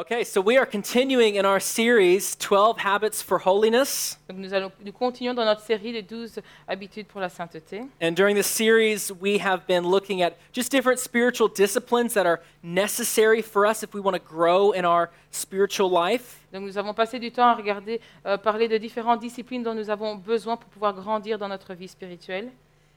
Okay, so we are continuing in our series 12 Habits for Holiness. Donc nous, allons, nous continuons dans notre série des 12 habitudes pour la sainteté. And during this series, we have been looking at just different spiritual disciplines that are necessary for us if we want to grow in our spiritual life. Donc nous avons passé du temps à regarder, euh, parler de différentes disciplines dont nous avons besoin pour pouvoir grandir dans notre vie spirituelle.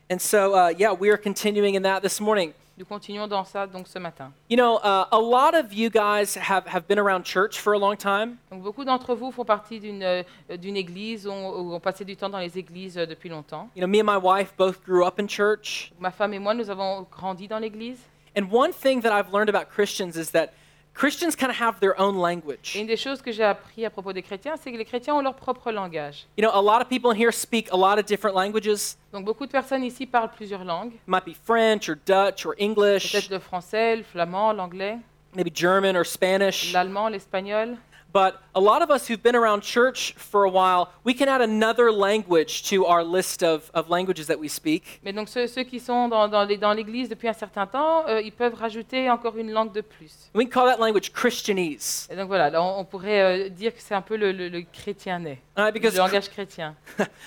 And so, uh, yeah, we are continuing in that this morning. Nous continuons dans ça donc ce matin. You know, uh, a lot of you guys have, have been around church for a long time. Donc beaucoup d'entre vous font partie d'une euh, d'une église ou ont, ont passé du temps dans les églises euh, depuis longtemps. You know, me and my wife both grew up in church. Ma femme et moi, nous avons grandi dans l'église. And one thing that I've learned about Christians is that Christians kind of have their own language. Et une des choses que j'ai appris à propos des chrétiens, c'est que les chrétiens ont leur propre langage. You know, a lot of people in here speak a lot of different languages. Donc beaucoup de personnes ici parlent plusieurs langues. It might be French or Dutch or English, Peut-être le français, le flamand, l'anglais, maybe German or Spanish. l'allemand, l'espagnol. But a lot of us who've been around church for a while, we can add another language to our list of, of languages that we speak. Mais donc ceux, ceux qui sont dans, dans les- dans l'église depuis un certain temps, euh, ils peuvent rajouter encore une langue de plus. We can call that language Christianese. Et donc voilà, là, on, on pourrait euh, dire que c'est un peu le, le, le chrétien né, Uh, because, le langage chrétien.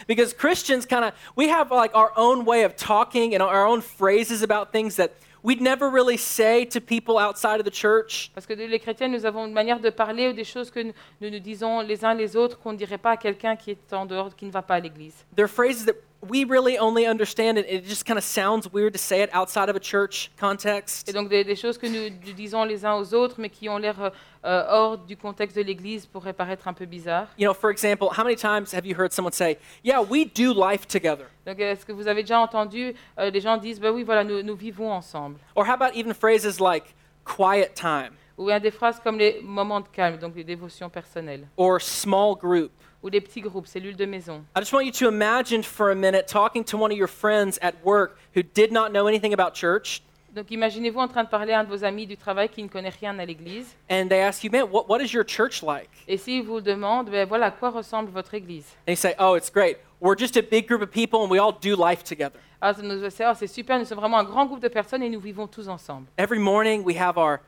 because Christians kind of, we have like our own way of talking and our own phrases about things that we'd never really say to people outside of the church. Parce que les chrétiens, nous avons une manière de parler ou des choses que nous nous, disons les uns les autres qu'on ne dirait pas à quelqu'un qui est en dehors, qui ne va pas à l'église. They're phrases that we really only understand, it. it just kind of sounds weird to say it outside of a church context. Et donc des, des choses que nous, disons les uns aux autres, mais qui ont l'air euh, euh, hors du contexte de l'église, pourraient paraître un peu bizarres. You know, for example, how many times have you heard someone say, Yeah, we do life together? Donc est-ce que vous avez déjà entendu euh, les gens disent, ben oui, voilà, nous, nous vivons ensemble. Or how about even phrases like quiet time Ou bien des phrases comme les moments de calme, donc les dévotions personnelles. or small group? Ou les petits groupes, cellules de maison. I just want you to imagine for a minute talking to one of your friends at work who did not know anything about church, Donc imaginez-vous en train de parler à un de vos amis du travail qui ne connaît rien à l'église. and they ask you, Man, what, what is your church like? Et s'il vous demande, ben voilà, à quoi ressemble votre église? And you say, Oh, it's great. We're just a big group of people and we all do life together. Ah, ah, c'est super, nous sommes vraiment un grand groupe de personnes et nous vivons tous ensemble. Every morning we have our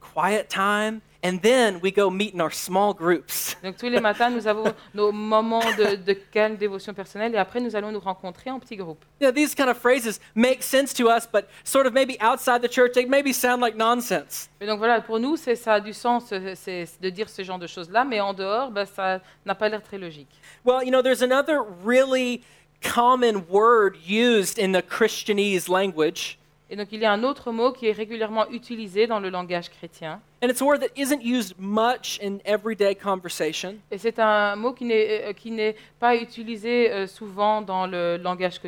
quiet time, and then we go meet in our small groups. Donc tous les matins, nous avons nos moments de, de calme, dévotion personnelle, et après nous allons nous rencontrer en petits groupes. You know, these kind of phrases make sense to us, but sort of maybe outside the church, they maybe sound like nonsense. Et donc voilà, pour nous, c'est ça a du sens c'est de dire ce genre de choses-là, mais en dehors, ben, ça n'a pas l'air très logique. Well, you know, there's another really common word used in the Christianese language, Et donc il y a un autre mot qui est régulièrement utilisé dans le langage chrétien, and it's a word that isn't used much in everyday conversation. et c'est un mot qui n'est euh, qui n'est pas utilisé euh, souvent dans le langage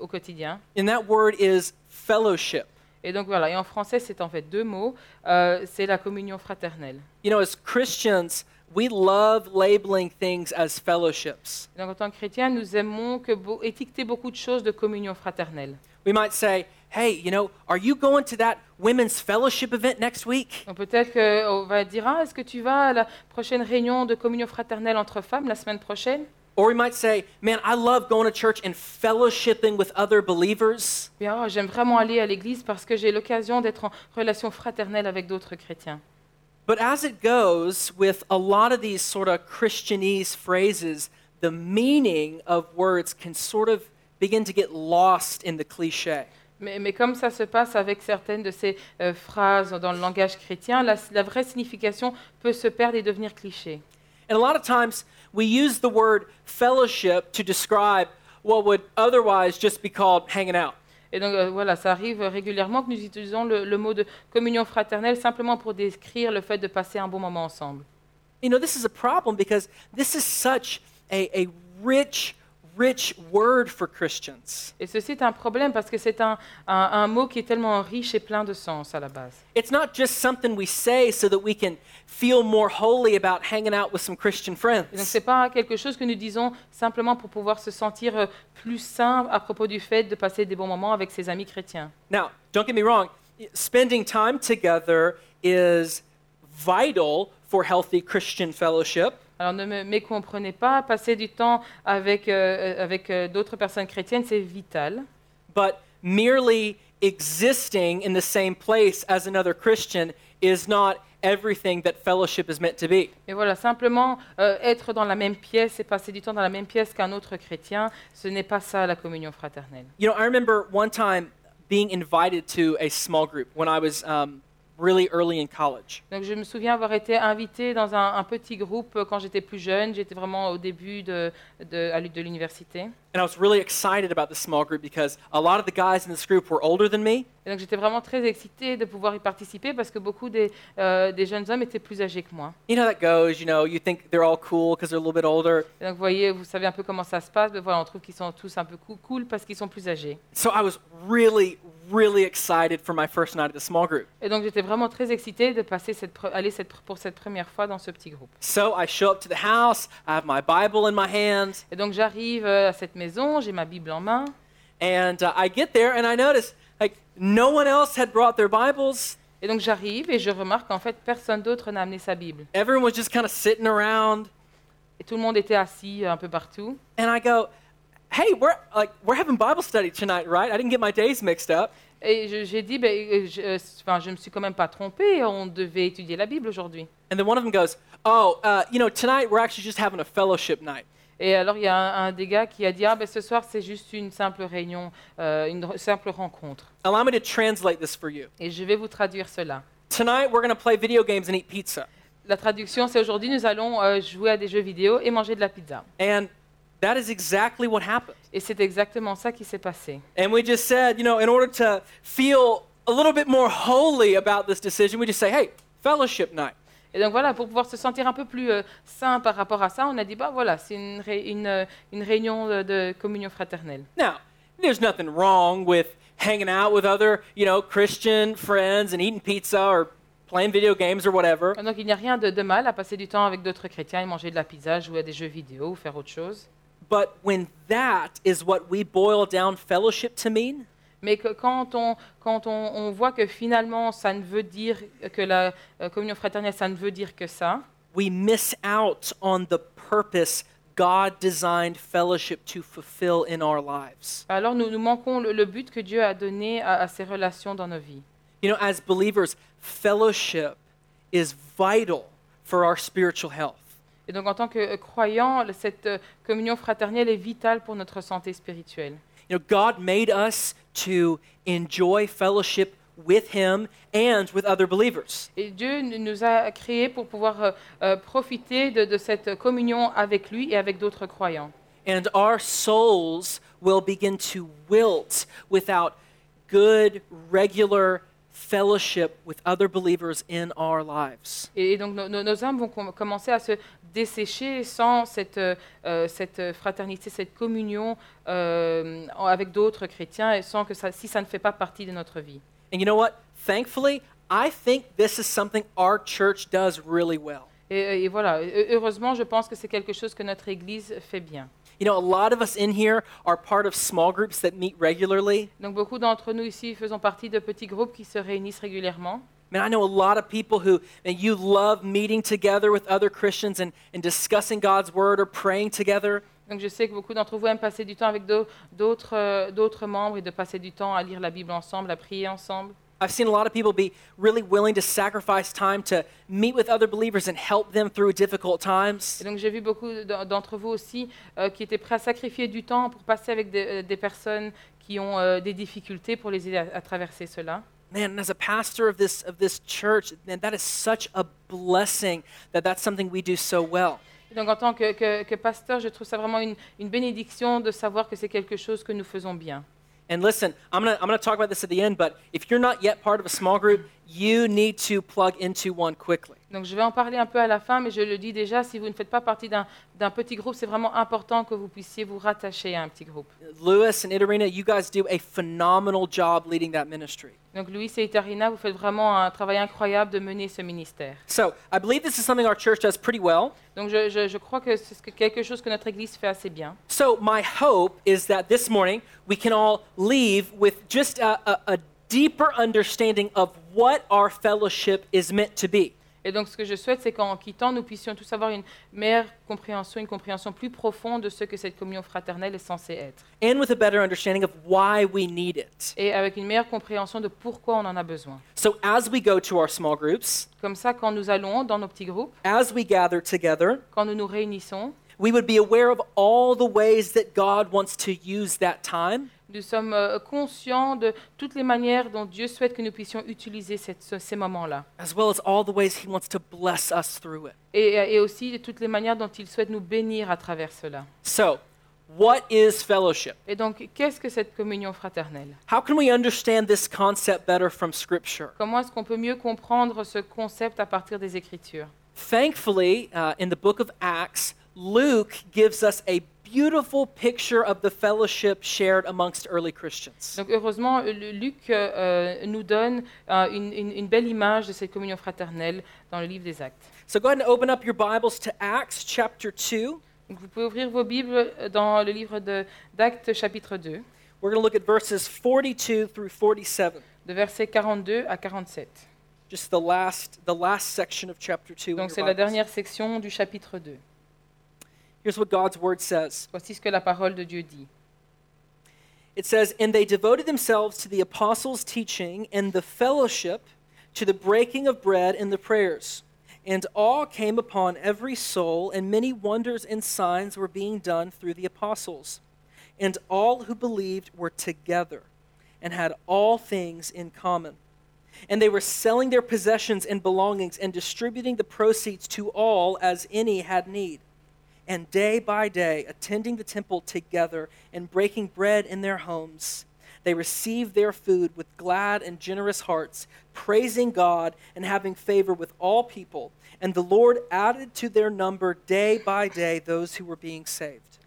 au quotidien. And that word is fellowship. Et donc voilà, et en français, c'est en fait deux mots. Euh, c'est la communion fraternelle. You know, as Christians, we love labeling things as fellowships. Et donc en tant que chrétiens, nous aimons que étiqueter beaucoup de choses de communion fraternelle. We might say, hey, you know, are you going to that women's fellowship event next week? Donc peut-être qu'on va dire, ah, est-ce que tu vas à la prochaine réunion de communion fraternelle entre femmes la semaine prochaine Or we might say, man, I love going to church and fellowshipping with other believers. Bien, oh, j'aime vraiment aller à l'église parce que j'ai l'occasion d'être en relation fraternelle avec d'autres chrétiens. But as it goes with a lot of these sort of Christianese phrases, the meaning of words can sort of begin to get lost in the cliche. Mais, mais comme ça se passe avec certaines de ces euh, phrases dans le langage chrétien, la, la vraie signification peut se perdre et devenir cliché. And a lot of times we use the word fellowship to describe what would otherwise just be called hanging out. Et donc euh, voilà, ça arrive régulièrement que nous utilisons le, le mot de communion fraternelle simplement pour décrire le fait de passer un bon moment ensemble. You know, this is a problem because this is such a, a rich, rich word for Christians. Et ceci est un problème parce que c'est un, un- un mot qui est tellement riche et plein de sens à la base. It's not just something we say so that we can feel more holy about hanging out with some Christian Et donc friends. c'est pas quelque chose que nous disons simplement pour pouvoir se sentir euh, plus sain à propos du fait de passer des bons moments avec ses amis chrétiens. Now, don't get me wrong, spending time together is vital for healthy Christian fellowship. Alors ne me mécomprenez pas, passer du temps avec, euh, avec euh, d'autres personnes chrétiennes, c'est vital. but merely existing in the same place as another Christian is not everything that fellowship is meant to be. Mais voilà, simplement euh, être dans la même pièce et passer du temps dans la même pièce qu'un autre chrétien, ce n'est pas ça la communion fraternelle. You know, I remember one time being invited to a small group when I was um, really early in college. Donc je me souviens avoir été invité dans un, un petit groupe euh, quand j'étais plus jeune, j'étais vraiment au début de, de, à de l'université. And I was really excited about this small group because a lot of the guys in this group were older than me. Et donc j'étais vraiment très excitée de pouvoir y participer parce que beaucoup des, euh, des jeunes hommes étaient plus âgés que moi. You know how that goes, you know, you think they're all cool because they're a little bit older. Et donc vous voyez, vous savez un peu comment ça se passe, mais voilà, on trouve qu'ils sont tous un peu cool parce qu'ils sont plus âgés. So I was really, really excited for my first night at the small group. Et donc j'étais vraiment très excitée de passer cette, aller cette, pour cette première fois dans ce petit groupe. So I show up to the house, I have my Bible in my hands, Et donc j'arrive euh, à cette maison, j'ai ma Bible en main, and uh, I get there and I notice like no one else had brought their Bibles. et donc j'arrive et je remarque qu'en fait personne d'autre n'a amené sa Bible. Everyone was just kind of sitting around, Et tout le monde était assis un peu partout. and I go, "Hey, we're like we're having Bible study tonight, right? I didn't get my days mixed up." Et j'ai dit, ben, euh, je, euh, enfin, je me suis quand même pas trompée, on devait étudier la Bible aujourd'hui. And then one of them goes, "Oh, uh, you know, tonight we're actually just having a fellowship night." Et alors il y a un, un des gars qui a dit, ah ben ce soir c'est juste une simple réunion, euh, une simple rencontre. Allow me to translate this for you. Et je vais vous traduire cela. Tonight we're going to play video games and eat pizza. La traduction c'est aujourd'hui nous allons euh, jouer à des jeux vidéo et manger de la pizza. And that is exactly what happened. Et c'est exactement ça qui s'est passé. And we just said, you know, in order to feel a little bit more holy about this decision, we just say, hey, fellowship night. Et donc voilà, pour pouvoir se sentir un peu plus euh, sain par rapport à ça, on a dit, bah voilà, c'est une, ré- une, euh, une réunion de, de communion fraternelle. Now, there's nothing wrong with hanging out with other, you know, Christian friends and eating pizza or playing video games or whatever. Donc il n'y a rien de, de mal à passer du temps avec d'autres chrétiens et manger de la pizza, jouer à des jeux vidéo ou faire autre chose. But when that is what we boil down fellowship to mean, Mais que quand on, quand on, on voit que finalement ça ne veut dire que la euh, communion fraternelle, ça ne veut dire que ça, we miss out on the purpose God designed fellowship to fulfill in our lives. alors nous, nous manquons le, le but que Dieu a donné à, à ces relations dans nos vies. You know, as believers, fellowship is vital for our spiritual health. Et donc en tant que euh, croyants, le- cette euh, communion fraternelle est vitale pour notre santé spirituelle. You know, God made us to enjoy fellowship with Him and with other believers. Et Dieu nous a créés pour pouvoir euh, euh, profiter de, de cette communion avec lui et avec d'autres croyants. And our souls will begin to wilt without good, regular fellowship with other believers in our lives. Et, donc nos, nos- nos âmes vont com- commencer à se dessécher sans cette, euh, euh, cette fraternité, cette communion euh, avec d'autres chrétiens, et sans que ça, si ça ne fait pas partie de notre vie. And you know what? Thankfully, I think this is something our church does really well. Et, et voilà, heu- heureusement, je pense que c'est quelque chose que notre Église fait bien. You know, a lot of us in here are part of small groups that meet regularly. Donc beaucoup d'entre nous ici faisons partie de petits groupes qui se réunissent régulièrement. Man, I know a lot of people who, man, you love meeting together with other Christians and, and discussing God's word or praying together. Donc je sais que beaucoup d'entre vous aiment passer du temps avec d'autres euh, d'autres membres et de passer du temps à lire la Bible ensemble, à prier ensemble. I've seen a lot of people be really willing to sacrifice time to meet with other believers and help them through difficult times. Et donc j'ai vu beaucoup d'entre vous aussi euh, qui étaient prêts à sacrifier du temps pour passer avec des, euh, des personnes qui ont euh, des difficultés pour les aider à, à traverser cela. Man, as a pastor of this, of this church, man, that is such a blessing that that's something we do so well. Donc en tant que, que- que pasteur, je trouve ça vraiment une, une bénédiction de savoir que c'est quelque chose que nous faisons bien. And listen, I'm going to I'm going to talk about this at the end, but if you're not yet part of a small group, you need to plug into one quickly. Donc je vais en parler un peu à la fin, mais je le dis déjà, si vous ne faites pas partie d'un petit groupe, c'est vraiment important que vous puissiez vous rattacher à un petit groupe. Lewis and Itarina, you guys do a phenomenal job leading that ministry. Donc Louis et Itarina, vous faites vraiment un travail incroyable de mener ce ministère. So I believe this is something our church does pretty well. Donc je, je- je crois que c'est ce que- quelque chose que notre Église fait assez bien. So my hope is that this morning we can all leave with just a, a, a deeper understanding of what our fellowship is meant to be. Et donc, ce que je souhaite, c'est qu'en quittant, nous puissions tous avoir une meilleure compréhension, une compréhension plus profonde de ce que cette communion fraternelle est censée être. and with a better understanding of why we need it. Et avec une meilleure compréhension de pourquoi on en a besoin. So So as we go to our small groups, Comme ça, quand nous allons dans nos petits groupes, as we gather together, quand nous nous réunissons, we would be aware of all the ways that God wants to use that time nous sommes euh, conscients de toutes les manières dont Dieu souhaite que nous puissions utiliser cette- ce- ces moments-là. as well as all the ways He wants to bless us through it. Et, et aussi de toutes les manières dont il souhaite nous bénir à travers cela. So, what is fellowship? Et donc, qu'est-ce que cette communion fraternelle? How can we understand this concept better from Scripture? Comment est-ce qu'on peut mieux comprendre ce concept à partir des Écritures? Thankfully, uh, in the book of Acts, Luke gives us a beautiful picture of the fellowship shared amongst early Christians. Donc, heureusement, euh, Luc euh, euh, nous donne euh, une, une- une belle image de cette communion fraternelle dans le livre des Actes. So go ahead and open up your Bibles to Acts chapter 2. Donc, vous pouvez ouvrir vos Bibles euh, dans le livre d'Actes chapitre 2, We're going to look at verses 42 through 47, de versets 42 à 47. just the last, the last section of chapter 2. in Donc c'est la dernière section du chapitre 2. Here's what God's word says. Voici ce que la parole de Dieu dit. It says, And they devoted themselves to the apostles' teaching and the fellowship, to the breaking of bread and the prayers. And awe came upon every soul, and many wonders and signs were being done through the apostles. And all who believed were together and had all things in common. And they were selling their possessions and belongings and distributing the proceeds to all as any had need and day by day attending the temple together and breaking bread in their homes. They received their food with glad and generous hearts, praising God and having favor with all people. And the Lord added to their number day by day those who were being saved.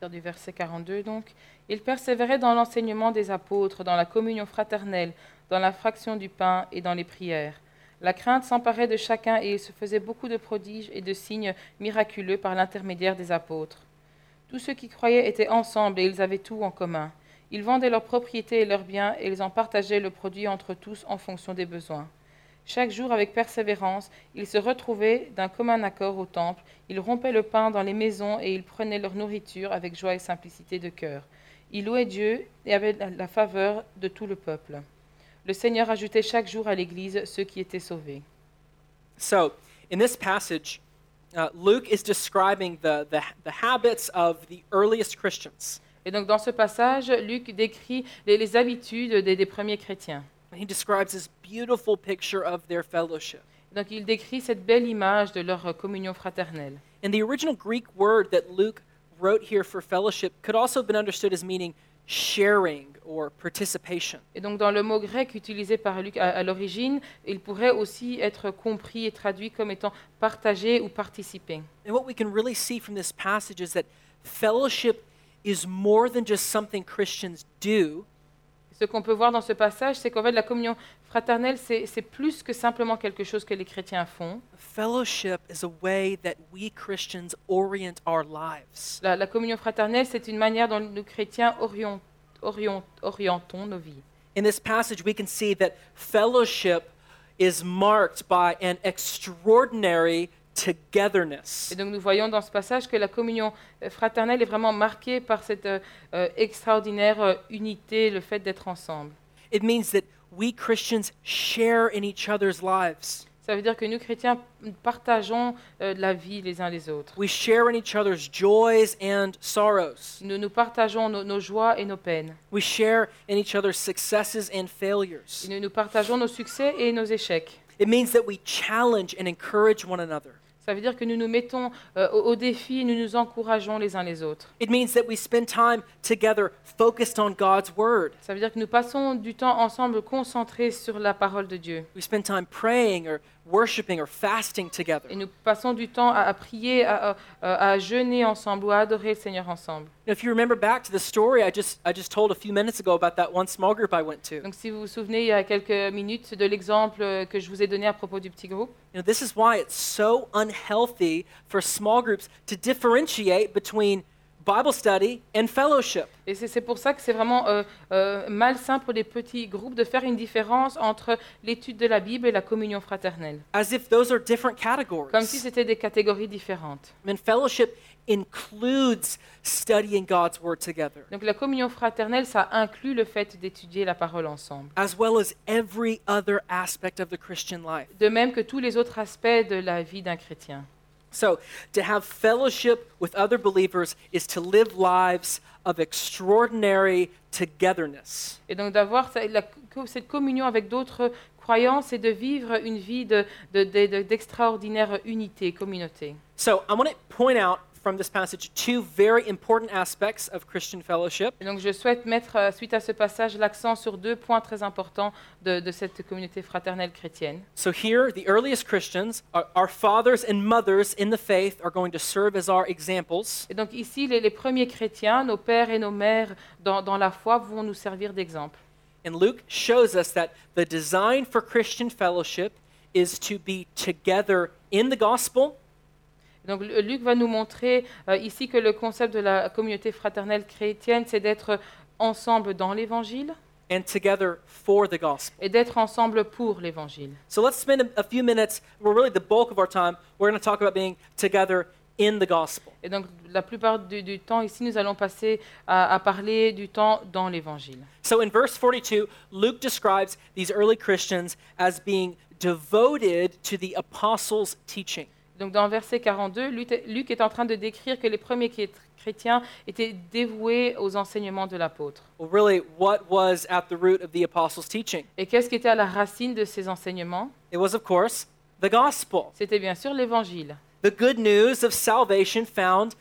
du verset 42 donc. Ils persévéraient dans l'enseignement des apôtres, dans la communion fraternelle, dans la fraction du pain et dans les prières. La crainte s'emparait de chacun et il se faisait beaucoup de prodiges et de signes miraculeux par l'intermédiaire des apôtres. Tous ceux qui croyaient étaient ensemble et ils avaient tout en commun. Ils vendaient leurs propriétés et leurs biens et ils en partageaient le produit entre tous en fonction des besoins. Chaque jour, avec persévérance, ils se retrouvaient d'un commun accord au temple, ils rompaient le pain dans les maisons et ils prenaient leur nourriture avec joie et simplicité de cœur. Ils louaient Dieu et avaient la- faveur de tout le peuple. Le Seigneur ajoutait chaque jour à l'Église ceux qui étaient sauvés. So, in this passage, uh, Luke is describing the, the, the habits of the earliest Christians. Et donc dans ce passage, Luc décrit les, les habitudes des, des premiers chrétiens. He describes this beautiful picture of their fellowship. Donc il décrit cette belle image de leur communion fraternelle. And the original Greek word that Luke wrote here for fellowship could also have been understood as meaning sharing or participation. Et donc dans le mot grec utilisé par Luc à, à l'origine, il pourrait aussi être compris et traduit comme étant partager ou participer. And what we can really see from this passage is that fellowship is more than just something Christians do, Ce qu'on peut voir dans ce passage, c'est qu'en fait la communion fraternelle, c'est plus que simplement quelque chose que les chrétiens font. fellowship is a way that we Christians orient our lives. La, la communion fraternelle, c'est une manière dont nous chrétiens orient- orient- orientons nos vies. In this passage, we can see that fellowship is marked by an extraordinary togetherness. Et donc nous voyons dans ce passage que la communion euh, fraternelle est vraiment marquée par cette euh, euh, extraordinaire euh, unité, le fait d'être ensemble. It means that we Christians share in each other's lives. Ça veut dire que nous chrétiens partageons euh, la vie les uns les autres. We share in each other's joys and sorrows. Nous, nous partageons nos, nos joies et nos peines. We share in each other's successes and failures. Et nous, nous partageons nos succès et nos échecs. It means that we challenge and encourage one another. Ça veut dire que nous nous mettons euh, au, au défi et nous nous encourageons les uns les autres. It means that we spend time together focused on God's Word. Ça veut dire que nous passons du temps ensemble concentrés sur la parole de Dieu. We spend time praying or worshiping or fasting together. Et nous passons du temps à, à prier, à, à- à jeûner ensemble ou à adorer le Seigneur ensemble. If you remember back to the story I just, I just told a few minutes ago about that one small group I went to, Donc si vous vous souvenez il y a quelques minutes de l'exemple euh, que je vous ai donné à propos du petit groupe, you know, this is why it's so unhealthy for small groups to differentiate between Bible study and fellowship. Et c'est pour ça que c'est vraiment euh, euh, malsain pour les petits groupes de faire une différence entre l'étude de la Bible et la communion fraternelle, as if those are different categories. comme si c'était des catégories différentes. Mean, fellowship includes studying God's Word together, Donc la communion fraternelle, ça inclut le fait d'étudier la parole ensemble, as well as every other aspect of the Christian life. de même que tous les autres aspects de la vie d'un chrétien. So, to have fellowship with other believers is to live lives of extraordinary togetherness. Et donc d'avoir ce- la co- cette communion avec d'autres croyants, c'est de vivre une vie de- de- de- de- d'extraordinaire unité, communauté. So, I want to point out from this passage two very important aspects of Christian fellowship. Et donc je souhaite mettre, euh, suite à ce passage, l'accent sur deux points très importants de, de cette communauté fraternelle chrétienne. So, here, the earliest Christians, our, our fathers and mothers in the faith, are going to serve as our examples. Et donc ici, les, les premiers chrétiens, nos pères et nos mères dans, dans la foi, vont nous servir d'exemple. And Luke shows us that the design for Christian fellowship is to be together in the gospel Donc Lu- Luc va nous montrer euh, ici que le concept de la communauté fraternelle chrétienne, c'est d'être ensemble dans l'évangile and together for the gospel. et d'être ensemble pour l'évangile. So let's spend a, a few minutes, well, really the bulk of our time, we're going to talk about being together in the gospel. Et donc la plupart du, du temps ici, nous allons passer à, à parler du temps dans l'évangile. So in verse 42, Luke describes these early Christians as being devoted to the apostles' teaching. Donc dans verset 42, Luc est- en train de décrire que les premiers chrétiens étaient dévoués aux enseignements de l'apôtre. Well, really, what was at the root of the apostles' teaching? Et qu'est-ce qui était à la racine de ces enseignements? It was, of course, the gospel, C'était bien sûr l'évangile. the good news of salvation found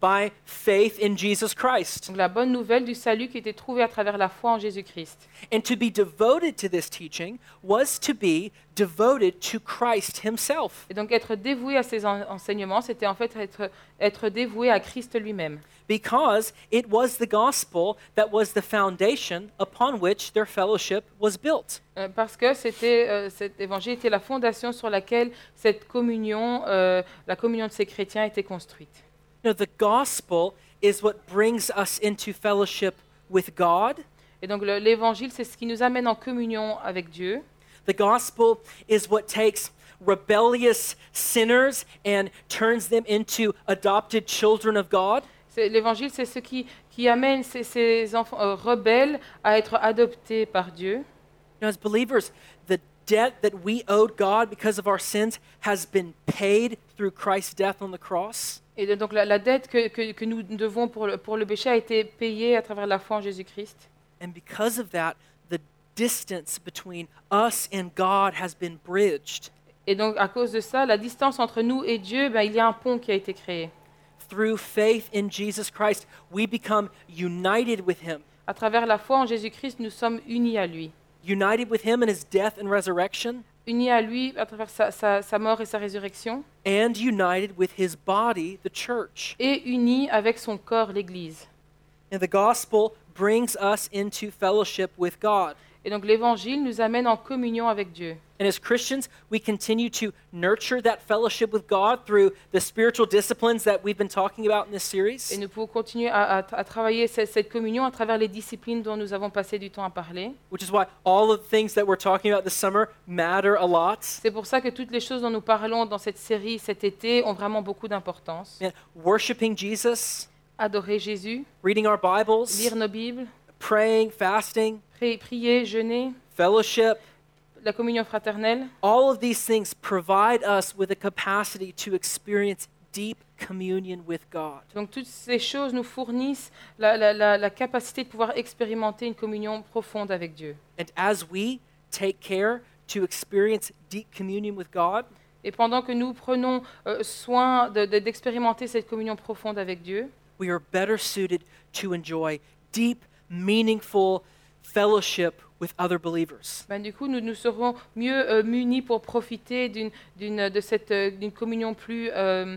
by faith in Jesus Christ. Donc la bonne nouvelle du salut qui était trouvée à travers la foi en Jésus-Christ. And to be devoted to this teaching was to be devoted to Christ himself. Et donc être dévoué à ces en- enseignements, c'était en fait être, être dévoué à Christ lui-même. because it was the gospel that was the foundation upon which their fellowship was built. Euh, parce que c'était, euh, cet évangile était la fondation sur laquelle cette communion, euh, la communion de ces chrétiens était construite. Know, the gospel is what brings us into fellowship with God. Et donc le- l'évangile, c'est ce qui nous amène en communion avec Dieu. The gospel is what takes rebellious sinners and turns them into adopted children of God. C'est- L'évangile, c'est ce qui, qui amène ces, ces enfants euh, rebelles à être adoptés par Dieu. You know, as believers, the debt that we owed God because of our sins has been paid through Christ's death on the cross. Et donc la, la dette que, que- que nous devons pour le, pour le péché a été payée à travers la foi en Jésus-Christ. And because of that, the distance between us and God has been bridged Et donc à cause de ça, la distance entre nous et Dieu, ben, il y a un pont qui a été créé. through faith in Jesus Christ. We become united with him, À travers la foi en Jésus-Christ, nous sommes unis à lui. united with him in his death and resurrection, Unis à lui à travers sa, sa- sa mort et sa résurrection, and united with his body, the church. et unis avec son corps, l'Église. And the gospel brings us into fellowship with God. Et donc l'évangile nous amène en communion avec Dieu. And as Christians, we continue to nurture that fellowship with God through the spiritual disciplines that we've been talking about in this Et series. nous pouvons continuer à, à- à travailler cette, cette communion à travers les disciplines dont nous avons passé du temps à parler. Which is why all of the things that we're talking about this summer matter a lot. C'est pour ça que toutes les choses dont nous parlons dans cette série cet été ont vraiment beaucoup d'importance. Worshiping Jesus, Adorer Jésus, reading our Bibles, lire nos Bibles, praying, fasting, prier, jeûner, fellowship, la communion fraternelle. all of these things provide us with a capacity to experience deep communion with God. Donc toutes ces choses nous fournissent la, la- la- la capacité de pouvoir expérimenter une communion profonde avec Dieu. And as we take care to experience deep communion with God, Et pendant que nous prenons euh, soin de- de- d'expérimenter cette communion profonde avec Dieu, we are better suited to enjoy deep, meaningful fellowship with other believers. ben, du coup, nous, nous serons mieux euh, munis pour profiter d'une, d'une- de cette, euh, d'une communion plus, euh,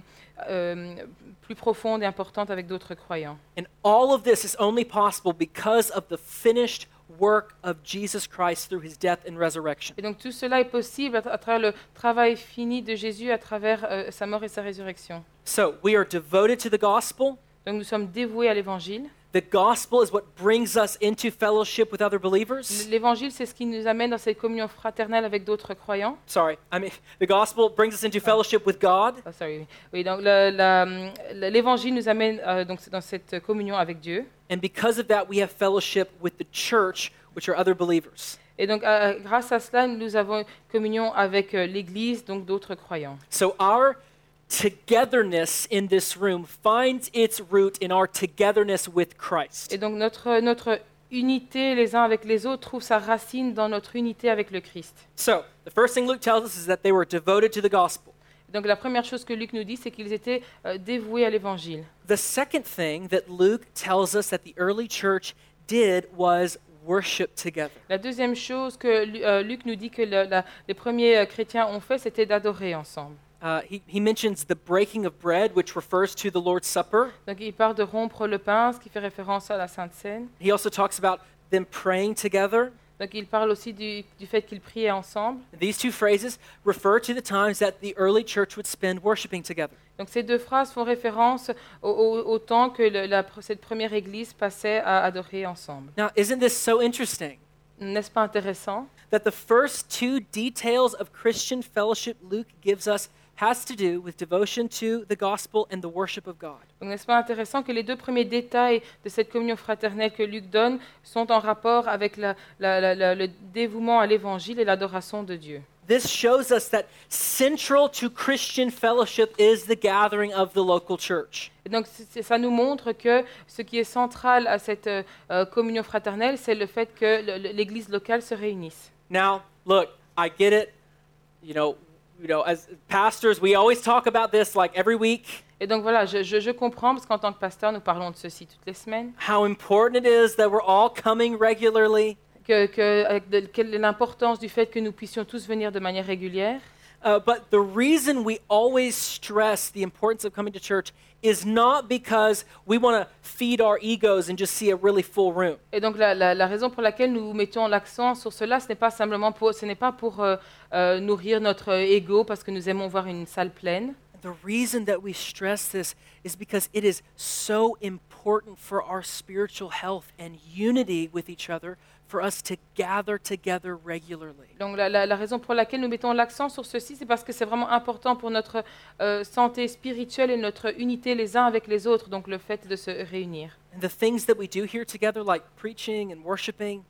euh, plus profonde et importante avec d'autres croyants. And all of this is only possible because of the finished work of Jesus Christ through his death and resurrection. Et donc tout cela est possible à, tra- à travers le travail fini de Jésus, à travers euh, sa mort et sa résurrection. So we are devoted to the gospel, Donc nous sommes dévoués à l'évangile. The gospel is what brings us into fellowship with other believers. L'évangile, c'est ce qui nous amène dans cette communion fraternelle avec d'autres croyants. Sorry, I mean, the gospel brings us into fellowship with God. Ah, sorry, oui. Donc le- la- la- l'évangile nous amène euh, donc dans cette communion avec Dieu. And because of that, we have fellowship with the church, which are other believers. Et donc, euh, grâce à cela, nous avons communion avec euh, l'Église, donc d'autres croyants. So our togetherness in this room finds its root in our togetherness with Christ. Et donc, notre, notre unité les uns avec les autres trouve sa racine dans notre unité avec le Christ. So, the first thing Luke tells us is that they were devoted to the gospel. Donc, la première chose que Luc nous dit, c'est qu'ils étaient euh, dévoués à l'Évangile. The second thing that Luke tells us that the early church did was worship together. La deuxième chose que euh, Luc nous dit que le- la- les premiers euh, chrétiens ont fait, c'était d'adorer ensemble. Uh, he, he mentions the breaking of bread, which refers to the Lord's Supper. Donc, il parle de rompre le pain, ce qui fait référence à la Sainte Seine. He also talks about them praying together. Donc, il parle aussi du, du fait qu'ils priaient ensemble. These two phrases refer to the times that the early church would spend worshiping together. Donc ces deux phrases font référence au, au- au temps que le- la- cette première église passait à adorer ensemble. Now, isn't this so interesting? N'est-ce pas intéressant That the first two details of Christian fellowship Luke gives us has to do with devotion to the gospel and the worship of God. Donc n'est-ce pas intéressant que les deux premiers détails de cette communion fraternelle que Luc donne sont en rapport avec la- la- la- la- le dévouement à l'évangile et l'adoration de Dieu? This shows us that central to Christian fellowship is the gathering of the local church. Et donc ça nous montre que ce qui est central à cette euh, euh, communion fraternelle, c'est le fait que l'église locale se réunisse. Now, look, I get it. You know, you know, as pastors, we always talk about this like every week. Et donc voilà, je, je- je comprends, parce qu'en tant que pasteur, nous parlons de ceci toutes les semaines. How important it is that we're all coming regularly. que, de- quelle est l'importance du fait que nous puissions tous venir de manière régulière. Uh, but the reason we always stress the importance of coming to church is not because we want to feed our egos and just see a really full room. Et donc la, la- la raison pour laquelle nous mettons l'accent sur cela, ce n'est pas simplement pour, ce n'est pas pour euh, euh, nourrir notre ego parce que nous aimons voir une salle pleine. The reason that we stress this is because it is so important for our spiritual health and unity with each other for us to gather together regularly. Donc la, la- la raison pour laquelle nous mettons l'accent sur ceci, c'est parce que c'est vraiment important pour notre euh, santé spirituelle et notre unité les uns avec les autres, donc le fait de se réunir. And the things that we do here together, like preaching and worshiping,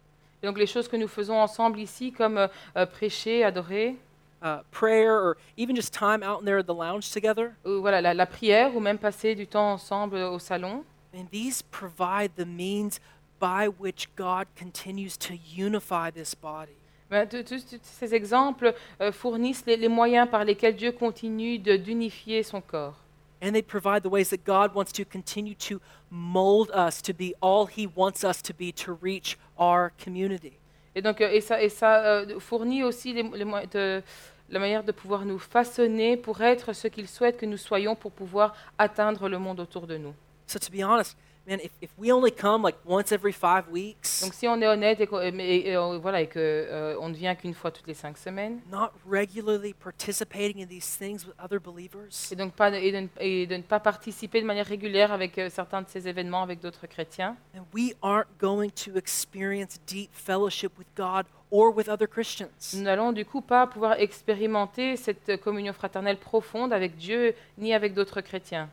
Et donc les choses que nous faisons ensemble ici, comme euh, euh, prêcher, adorer, uh, prayer, or even just time out in there at the lounge together, ou voilà, la, la prière, ou même passer du temps ensemble au salon, and these provide the means by which God continues to unify this body. Ben, tous- ces exemples euh, fournissent les, les moyens par lesquels Dieu continue d'unifier son corps. And they provide the ways that God wants to continue to mold us to be all He wants us to be to reach our community. Et donc, euh, et ça, et ça euh, fournit aussi les, les moyens de- la manière de pouvoir nous façonner pour être ce qu'il souhaite que nous soyons pour pouvoir atteindre le monde autour de nous. So, to be honest, man, if, if we only come like once every five weeks, Donc, si on est honnête et, qu'on- et- et- et, euh, voilà, et que euh, on ne vient qu'une fois toutes les cinq semaines, not regularly participating in these things with other believers, et donc pas de, et de ne- et de ne pas participer de manière régulière avec euh, certains de ces événements avec d'autres chrétiens, and we aren't going to experience deep fellowship with God or with other Christians. nous n'allons du coup pas pouvoir expérimenter cette euh, communion fraternelle profonde avec Dieu ni avec d'autres chrétiens.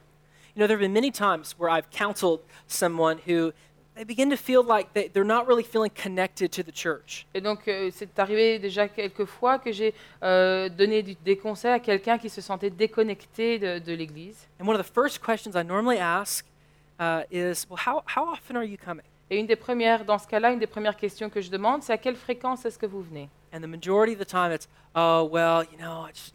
You know, there have been many times where I've counseled someone who they begin to feel like they, they're not really feeling connected to the church. Et donc, euh, c'est arrivé déjà quelques fois que j'ai euh, donné du- des conseils à quelqu'un qui se sentait déconnecté de, de l'Église. And one of the first questions I normally ask uh, is, well, how, how often are you coming? Et une des premières, dans ce cas-là, une des premières questions que je demande, c'est à quelle fréquence est-ce que vous venez? And the majority of the time it's, oh, well, you know, I just,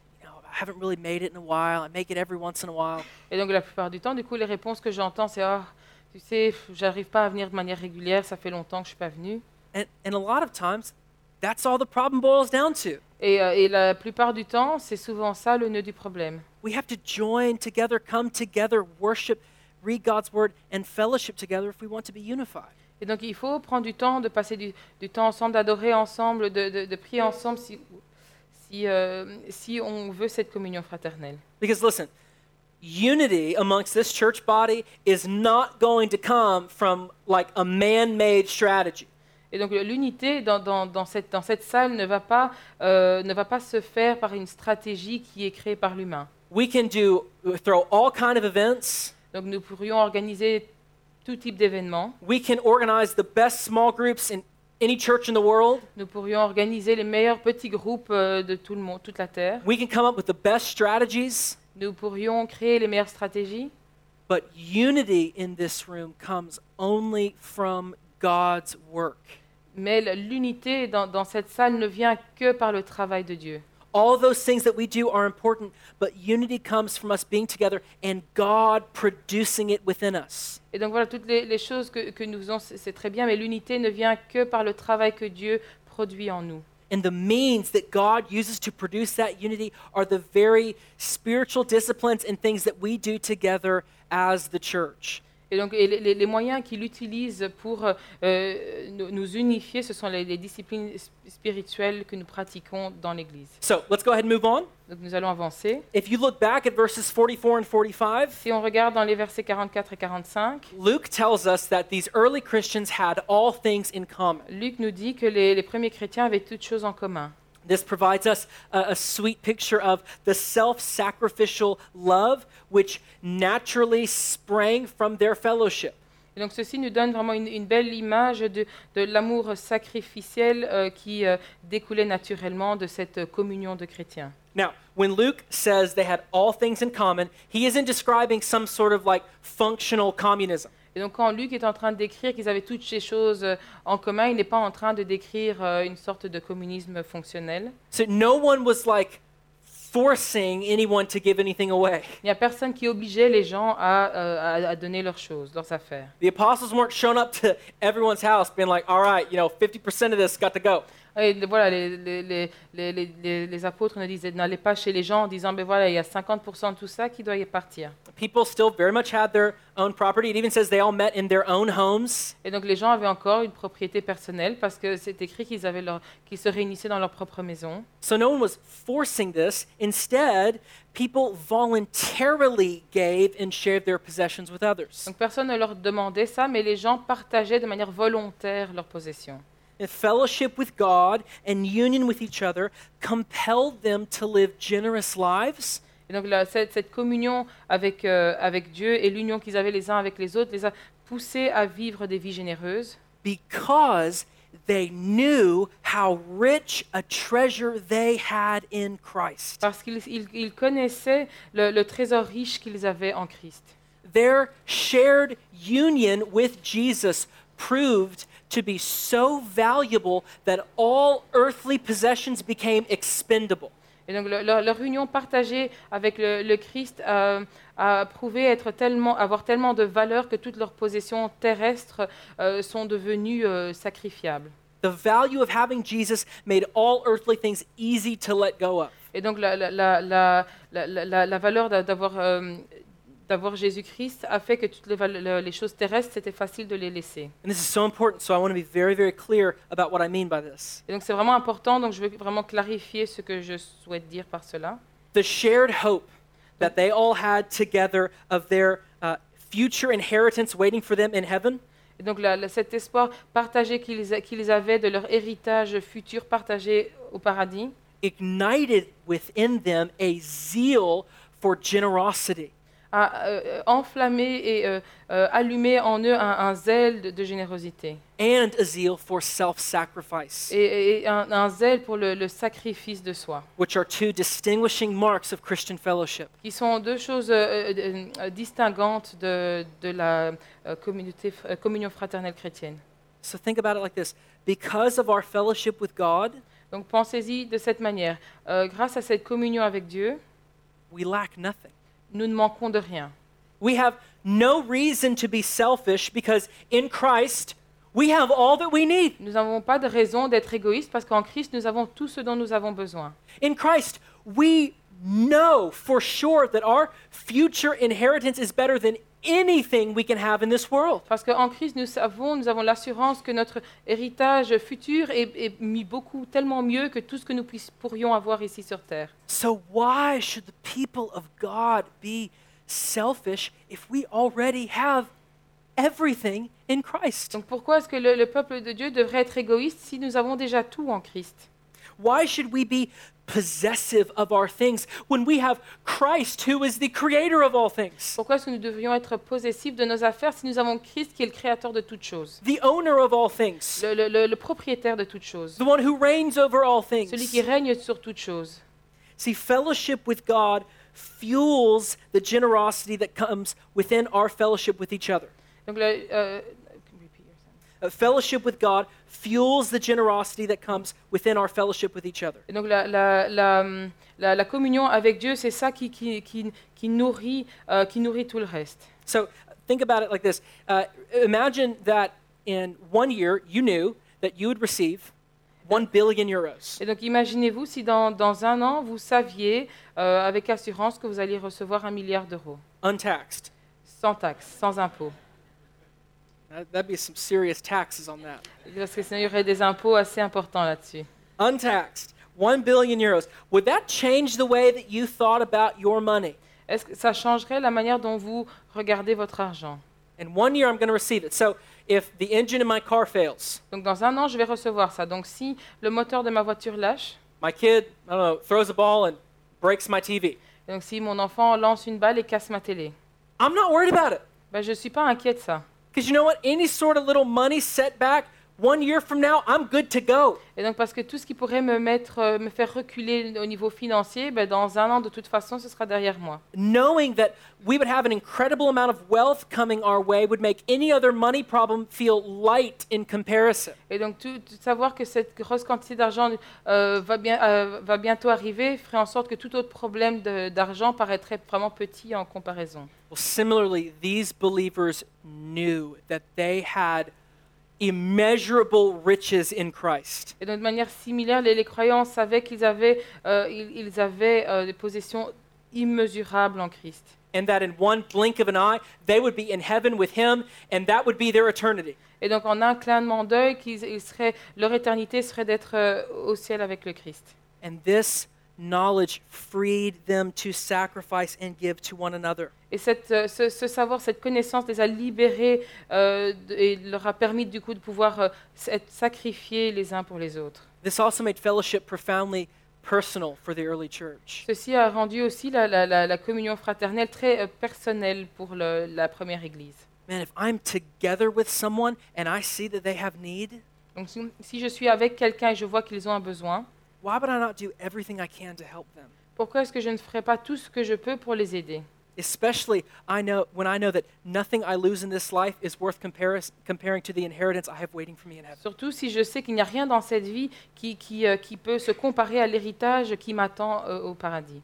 you know, I haven't really made it in a while. I make it every once in a while. Et donc, la plupart du temps, du coup, les réponses que j'entends, c'est Ah, tu sais, j'arrive pas à venir de manière régulière, ça fait longtemps que je suis pas venu. And, and a lot of times, that's all the problem boils down to. Et, euh, et la plupart du temps, c'est souvent ça le nœud du problème. We have to join together, come together, worship, read God's word, and fellowship together if we want to be unified. Et donc, il faut prendre du temps, de passer du, du temps ensemble, d'adorer ensemble, de, de- de prier ensemble si, si, euh, si on veut cette communion fraternelle. Because listen, unity amongst this church body is not going to come from like a man-made strategy. Et donc l'unité dans, dans- dans cette, dans cette salle ne va, pas, euh, ne va pas se faire par une stratégie qui est créée par l'humain. We can do throw all kind of events. Donc nous pourrions organiser tout type d'événements. We can organize the best small groups in any church in the world. Nous pourrions organiser les meilleurs petits groupes euh, de tout le monde, toute la Terre. We can come up with the best strategies. Nous pourrions créer les meilleures stratégies. But unity in this room comes only from God's work. Mais l'unité dans, dans cette salle ne vient que par le travail de Dieu. All those things that we do are important, but unity comes from us being together and God producing it within us. Et donc voilà, toutes les, les choses que, que nous faisons, c'est très bien, mais l'unité ne vient que par le travail que Dieu produit en nous. And the means that God uses to produce that unity are the very spiritual disciplines and things that we do together as the church. Et donc et les, moyens qu'il utilise pour euh, nous, unifier, ce sont les, les disciplines sp- spirituelles que nous pratiquons dans l'Église. So let's go ahead and move on. Donc nous allons avancer. If you look back at verses 44 and 45, Si on regarde dans les versets 44 et 45, Luke tells us that these early Christians had all things in common. Luc nous dit que les, les premiers chrétiens avaient toutes choses en commun. This provides us a, a sweet picture of the self sacrificial love which naturally sprang from their fellowship. Et donc ceci nous donne vraiment une, une belle image de, de l'amour sacrificiel euh, qui euh, découlait naturellement de cette communion de chrétiens. Now, when Luke says they had all things in common, he isn't describing some sort of like functional communism. Et donc quand Luc est en train de décrire qu'ils avaient toutes ces choses euh, en commun, il n'est pas en train de décrire euh, une sorte de communisme fonctionnel. So no one was like forcing anyone to give anything away. Il n'y a personne qui obligeait les gens à, euh, à- donner leurs choses, leurs affaires. The apostles weren't showing up to everyone's house being like, all right, you know, 50% of this got to go. Et le- voilà, les, les, les, les, apôtres ne disaient, n'allez pas chez les gens en disant, ben voilà, il y a 50% de tout ça qui doit y partir. People still very much had their own property. It even says they all met in their own homes. Et donc les gens avaient encore une propriété personnelle parce que c'est écrit qu'ils avaient leur, qu'ils se réunissaient dans leur propre maison. So no one was forcing this. Instead, people voluntarily gave and shared their possessions with others. Donc personne ne leur demandait ça, mais les gens partageaient de manière volontaire leurs possessions. And fellowship with God and union with each other compelled them to live generous lives Et donc la- cette, cette communion avec, euh, avec Dieu et l'union qu'ils avaient les uns avec les autres les a poussés à vivre des vies généreuses because they knew how rich a treasure they had in Christ. parce qu'ils ils- ils connaissaient le, le trésor riche qu'ils avaient en Christ. Their shared union with Jesus proved to be so valuable that all earthly possessions became expendable. Et donc le- leur, leur union partagée avec le, le Christ euh, a prouvé être tellement, avoir tellement de valeur que toutes leurs possessions terrestres euh, sont devenues euh, sacrifiables. The value of having Jesus made all earthly things easy to let go of. Et donc la, la, la, la, la, la- la valeur d'a- d'avoir euh, d'avoir Jésus-Christ a fait que toutes les, choses terrestres, c'était facile de les laisser. And this is so important, so I want to be very, very clear about what I mean by this. Et donc c'est vraiment important, donc je veux vraiment clarifier ce que je souhaite dire par cela. The shared hope that they all had together of their uh, future inheritance waiting for them in heaven Et donc la- la- cet espoir partagé qu'ils qu'ils avaient de leur héritage futur partagé au paradis ignited within them a zeal for generosity. A euh, et euh, euh, allumé en eux un, un zèle de, de générosité and a zeal for self sacrifice, et, et un, un zèle pour le, le sacrifice de soi, which are two distinguishing marks of Christian fellowship. qui sont deux choses distinguantes de, de la communauté, communion fraternelle chrétienne. So think about it like this because of our fellowship with God, Donc pensez-y de cette manière. Grâce à cette communion avec Dieu, we lack nothing. Nous ne manquons de rien. We have no reason to be selfish because in Christ, we have all that we need. Nous n'avons pas de raison d'être égoïstes parce qu'en Christ, nous avons tout ce dont nous avons besoin. In Christ, we know for sure that our future inheritance is better than anything we can have in this world. Parce qu'en Christ, nous savons, nous avons l'assurance que notre héritage futur est, est mis beaucoup, tellement mieux que tout ce que nous pourrions avoir ici sur terre. So, why should the people of God be selfish if we already have everything in Christ? Donc pourquoi est-ce que le, le peuple de Dieu devrait être égoïste si nous avons déjà tout en Christ? Why should we be possessive of our things when we have Christ who is the creator of all things, Pourquoi est-ce que nous devrions être possessifs de nos affaires si nous avons Christ qui est le créateur de toutes choses the owner of all things, le, le- le- propriétaire de toutes choses, the one who reigns over all things? celui qui règne sur toutes choses. See, fellowship with God fuels the generosity that comes within our fellowship with each other. Donc le, euh, Uh, fellowship with God fuels the generosity that comes within our fellowship with each other. Et donc la, la- la, la- la communion avec Dieu, c'est ça qui, qui, qui, qui nourrit, euh, qui nourrit tout le reste. So think about it like this uh, Imagine that in one year you knew that you would receive 1 billion euros. Et donc imaginez-vous si dans, dans un an, vous saviez euh, avec assurance que vous alliez recevoir un milliard d'euros, untaxed. sans taxes, sans impôts. That- That'd be some serious taxes on that. Parce que sinon, il y aurait des impôts assez importants là-dessus. Untaxed, 1 billion euros. Would that change the way that you thought about your money? Est-ce que ça changerait la manière dont vous regardez votre argent? In one year, I'm going to receive it. So if the engine in my car fails, Donc dans un an, je vais recevoir ça. Donc si le moteur de ma voiture lâche, my kid, I don't know, throws a ball and breaks my TV, et donc si mon enfant lance une balle et casse ma télé, I'm not worried about it. ben, je ne suis pas inquiet de ça. Because you know what? Any sort of little money setback, one year from now, I'm good to go. Et donc parce que tout ce qui pourrait me, mettre, euh, me faire reculer au niveau financier, ben, dans un an, de toute façon, ce sera derrière moi. Knowing that we would have an incredible amount of wealth coming our way would make any other money problem feel light in comparison. Et donc tout, tout savoir que cette grosse quantité d'argent euh, va, bien, euh, va bientôt arriver ferait en sorte que tout autre problème d'argent paraîtrait vraiment petit en comparaison. Well, similarly, these believers knew that they had immeasurable riches in Christ. Et de manière similaire, les, les croyants savaient qu'ils avaient, euh, ils, ils avaient euh, des possessions immesurables en Christ. And that in one blink of an eye, they would be in heaven with Him, and that would be their eternity. Et donc, en un clignement d'œil, qu'ils- ils seraient- leur éternité serait d'être euh, au ciel avec le Christ. And this knowledge freed them to sacrifice and give to one another. Et cette, euh, ce, ce savoir, cette connaissance les a libérés euh, et leur a permis du coup de pouvoir euh, être sacrifiés les uns pour les autres. This also made fellowship profoundly personal for the early church. Ceci a rendu aussi la, la- la- la communion fraternelle très euh, personnelle pour le- la première Église. Man, if I'm together with someone and I see that they have need, Donc si, si je suis avec quelqu'un et je vois qu'ils ont un besoin, why would I not do everything I can to help them? pourquoi est-ce que je ne ferai pas tout ce que je peux pour les aider? Especially I know when I know that nothing I lose in this life is worth comparis- comparing to the inheritance I have waiting for me in heaven. Surtout si je sais qu'il n'y a rien dans cette vie qui, qui, euh, qui peut se comparer à l'héritage qui m'attend euh, au paradis.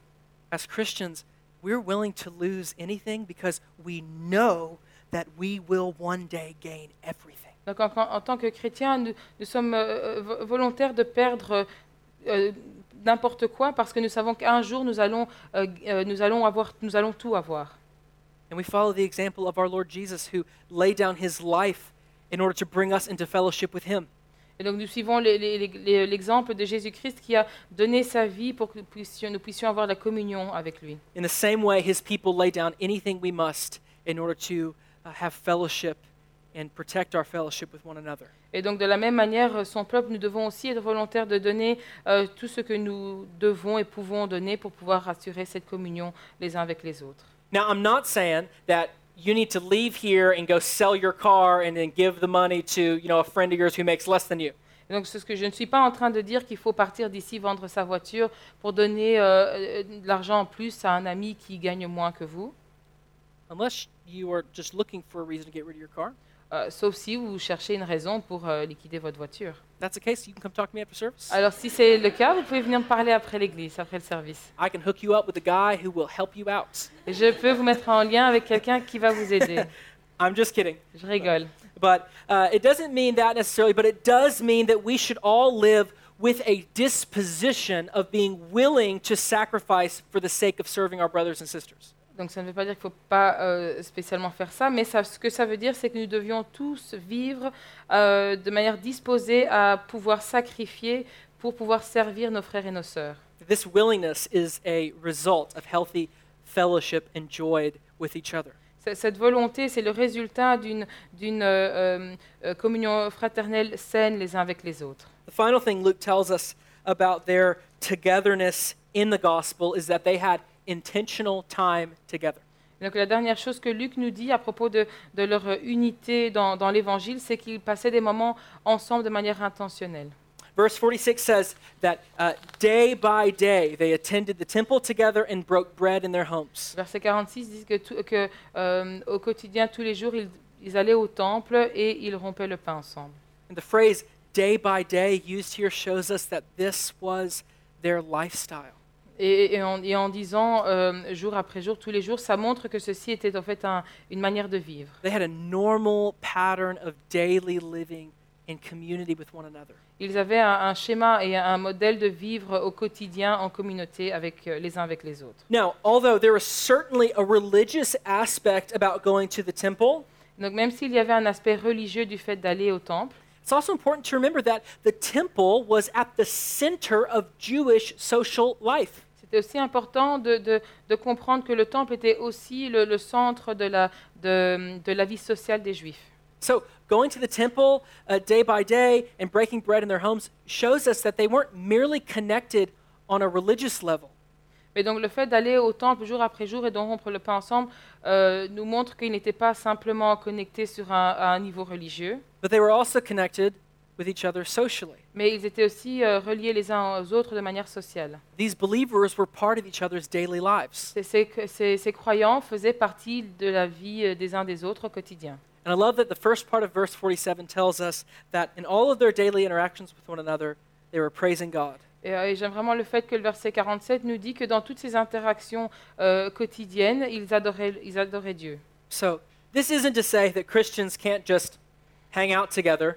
As Christians, we're willing to lose anything because we know that we will one day gain everything. Donc en, en tant que chrétiens, nous, nous sommes euh, vo- volontaires de perdre euh, n'importe quoi parce que nous savons qu'un jour nous allons, euh, euh, nous, allons avoir, nous allons tout avoir. And we follow the example of our Lord Jesus who laid down his life in order to bring us into fellowship with him. Et donc nous suivons l'exemple de Jésus-Christ qui a donné sa vie pour que nous puissions, nous puissions avoir la communion avec lui. In the same way, his people lay down anything we must in order to uh, have fellowship and protect our fellowship with one another. Et donc de la même manière, euh, son peuple, nous devons aussi être volontaires de donner euh, tout ce que nous devons et pouvons donner pour pouvoir assurer cette communion les uns avec les autres. Now, I'm not saying that you need to leave here and go sell your car and then give the money to, you know, a friend of yours who makes less than you. Et donc ce que je ne suis pas en train de dire qu'il faut partir d'ici vendre sa voiture pour donner euh, euh, de l'argent en plus à un ami qui gagne moins que vous, Unless you are just looking for a reason to get rid of your car. Euh, sauf si vous cherchez une raison pour euh, liquider votre voiture. That's the case, you can come talk to me after service. Alors si c'est le cas, vous pouvez venir me parler après l'église, après le service. I can hook you up with a guy who will help you out. Je peux vous mettre en lien avec quelqu'un qui va vous aider. I'm just kidding. Je rigole. But uh, it doesn't mean that necessarily, but it does mean that we should all live with a disposition of being willing to sacrifice for the sake of serving our brothers and sisters. Donc ça ne veut pas dire qu'il ne faut pas euh, spécialement faire ça, mais ça- ce que ça veut dire, c'est que nous devions tous vivre euh, de manière disposée à pouvoir sacrifier pour pouvoir servir nos frères et nos sœurs. This willingness is a result of healthy fellowship enjoyed with each other. Cette volonté, c'est le résultat d'une euh, communion fraternelle saine les uns avec les autres. The final thing Luke tells us about their togetherness in the gospel is that they had intentional time together. Donc la dernière chose que Luc nous dit à propos de, de leur unité dans, dans l'Évangile, c'est qu'ils passaient des moments ensemble de manière intentionnelle. Verse 46 says that uh, day by day they attended the temple together and broke bread in their homes. Verset 46 dit que, tout- que, euh, au quotidien, tous les jours, ils, ils allaient au temple et ils rompaient le pain ensemble. And the phrase day by day used here shows us that this was their lifestyle. Et, et en, et en disant euh, jour après jour, tous les jours, ça montre que ceci était en fait un- une manière de vivre. They had a normal pattern of daily living in community with one another. Ils avaient un, un schéma et un modèle de vivre au quotidien en communauté avec euh, les uns avec les autres. Now, although there was certainly a religious aspect about going to the temple, Donc même s'il y avait un aspect religieux du fait d'aller au temple, it's also important to remember that the temple was at the center of Jewish social life. C'était aussi important de, de- de comprendre que le temple était aussi le, le centre de la, de, de la vie sociale des Juifs. So, going to the temple uh, day by day and breaking bread in their homes shows us that they weren't merely connected on a religious level. Mais donc le fait d'aller au temple jour après jour et de rompre le pain ensemble euh, nous montre qu'ils n'étaient pas simplement connectés sur un, à un niveau religieux, But they were also connected with each other socially. mais ils étaient aussi euh, reliés les uns aux autres de manière sociale. These believers were part of each other's daily lives. Ces, ces- ces- ces croyants faisaient partie de la vie euh, des uns des autres au quotidien. And I love that the first part of verse 47 tells us that in all of their daily interactions with one another, they were praising God. Et, euh, et j'aime vraiment le fait que le verset 47 nous dit que dans toutes ces interactions euh, quotidiennes, ils adoraient, ils adoraient Dieu. So, this isn't to say that Christians can't just hang out together,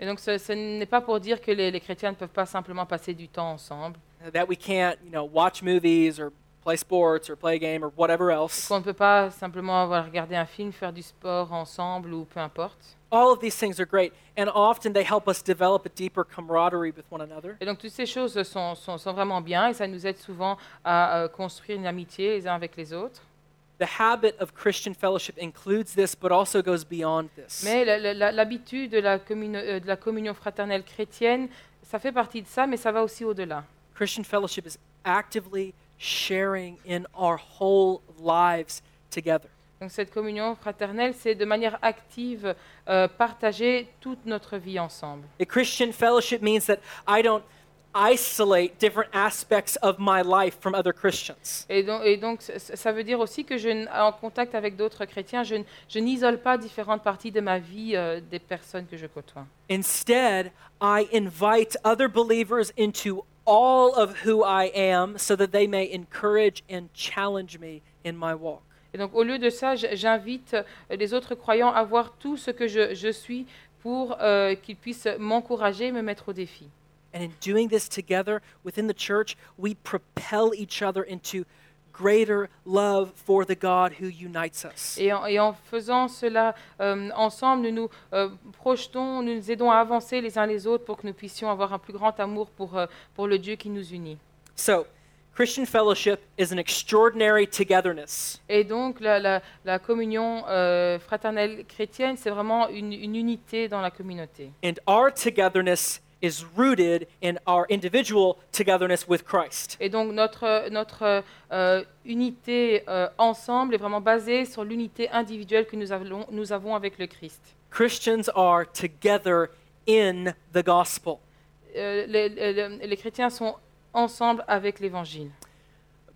Et donc ce, ce n'est pas pour dire que les, les chrétiens ne peuvent pas simplement passer du temps ensemble, that we can't, you know, watch movies or play sports or play a game or whatever else. qu'on ne peut pas simplement voilà, regarder un film, faire du sport ensemble ou peu importe. All of these things are great, and often they help us develop a deeper camaraderie with one another. Et donc toutes ces choses sont, sont, sont vraiment bien et ça nous aide souvent à euh, construire une amitié les uns avec les autres. The habit of Christian fellowship includes this, but also goes beyond this. Mais l'habitude de, euh, de la communion fraternelle chrétienne, ça fait partie de ça, mais ça va aussi au-delà. Christian fellowship is actively sharing in our whole lives together. Donc cette communion fraternelle, c'est de manière active euh, partager toute notre vie ensemble. A Christian fellowship means that I don't isolate different aspects of my life from other Christians. Et donc, et ça veut dire aussi que je, en contact avec d'autres chrétiens, je, n'isole pas différentes parties de ma vie euh, des personnes que je côtoie. Instead, I invite other believers into all of who I am so that they may encourage and challenge me in my walk. Et donc, au lieu de ça, j'invite euh, les autres croyants à voir tout ce que je, je suis pour euh, qu'ils puissent m'encourager et me mettre au défi. And in doing this together within the church, we propel each other into greater love for the God who unites us. Et en, et en faisant cela euh, ensemble, nous nous euh, projetons, nous nous aidons à avancer les uns les autres pour que nous puissions avoir un plus grand amour pour, euh, pour le Dieu qui nous unit. So, Christian fellowship is an extraordinary togetherness. Et donc, la, la- la communion euh, fraternelle chrétienne, c'est vraiment une, une unité dans la communauté. And our togetherness is rooted in our individual togetherness with Christ. Et donc, notre, notre euh, unité euh, ensemble est vraiment basée sur l'unité individuelle que nous avons, nous avons avec le Christ. Christians are together in the gospel. Euh, les, les- les chrétiens sont ensemble avec l'Évangile.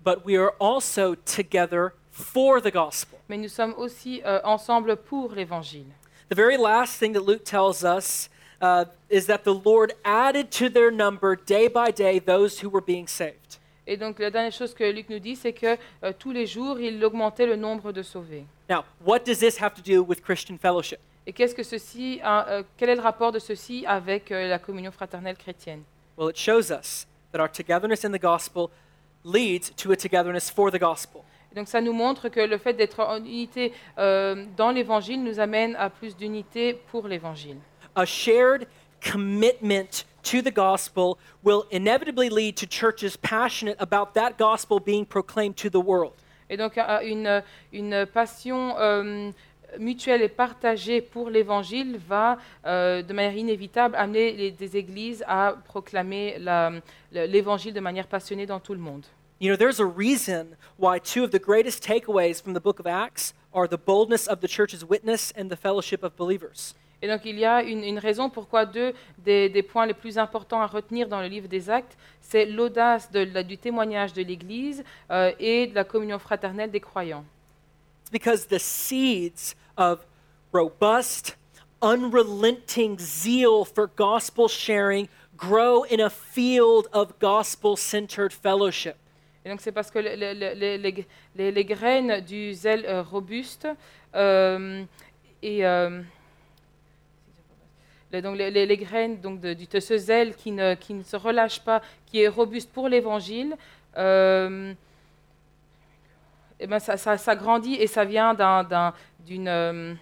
But we are also together for the gospel. Mais nous sommes aussi euh, ensemble pour l'Évangile. The very last thing that Luke tells us uh, is that the Lord added to their number day by day those who were being saved. Et donc, la dernière chose que Luc nous dit, c'est que euh, tous les jours, il augmentait le nombre de sauvés. Now, what does this have to do with Christian fellowship? Et qu'est-ce que ceci, a- euh, quel est le rapport de ceci avec euh, la communion fraternelle chrétienne? Well, it shows us that our togetherness in the gospel leads to a togetherness for the gospel. Et donc, ça nous montre que le fait d'être en unité euh, dans l'Évangile nous amène à plus d'unité pour l'Évangile. A shared commitment to the gospel will inevitably lead to churches passionate about that gospel being proclaimed to the world. Et donc une, une passion euh, mutuelle et partagée pour l'Évangile va, euh, de manière inévitable, amener les, des églises à proclamer la- le- l'Évangile de manière passionnée dans tout le monde. You know, there's a reason why two of the greatest takeaways from the book of Acts are the boldness of the church's witness and the fellowship of believers. Et donc il y a une, une raison pourquoi deux des, des points les plus importants à retenir dans le livre des Actes, c'est l'audace de du témoignage de l'Église euh, et de la communion fraternelle des croyants. Because the seeds of robust, unrelenting zeal for gospel sharing grow in a field of gospel centered fellowship. Et donc c'est parce que le- le- le- les, les- les- les graines du zèle euh, robuste euh, et donc les, les- les graines donc de, du- zèle qui ne, qui ne se relâche pas, qui est robuste pour l'Évangile, euh, eh ben ça, ça- ça grandit et ça vient d'un- euh,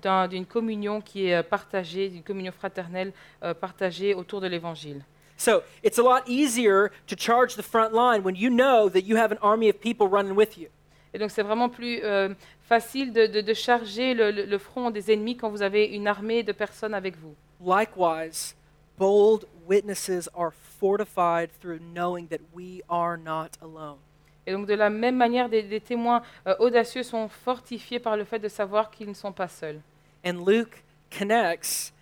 d'un- d'une communion qui est euh, partagée, d'une communion fraternelle euh, partagée autour de l'Évangile. So it's a lot easier to charge the front line when you know that you have an army of people running with you. Et donc c'est vraiment plus euh, facile de, de- de charger le, le- le front des ennemis quand vous avez une armée de personnes avec vous. Likewise, bold witnesses are fortified through knowing that we are not alone. Et donc de la même manière, des, des témoins euh, audacieux sont fortifiés par le fait de savoir qu'ils ne sont pas seuls. And Luke connects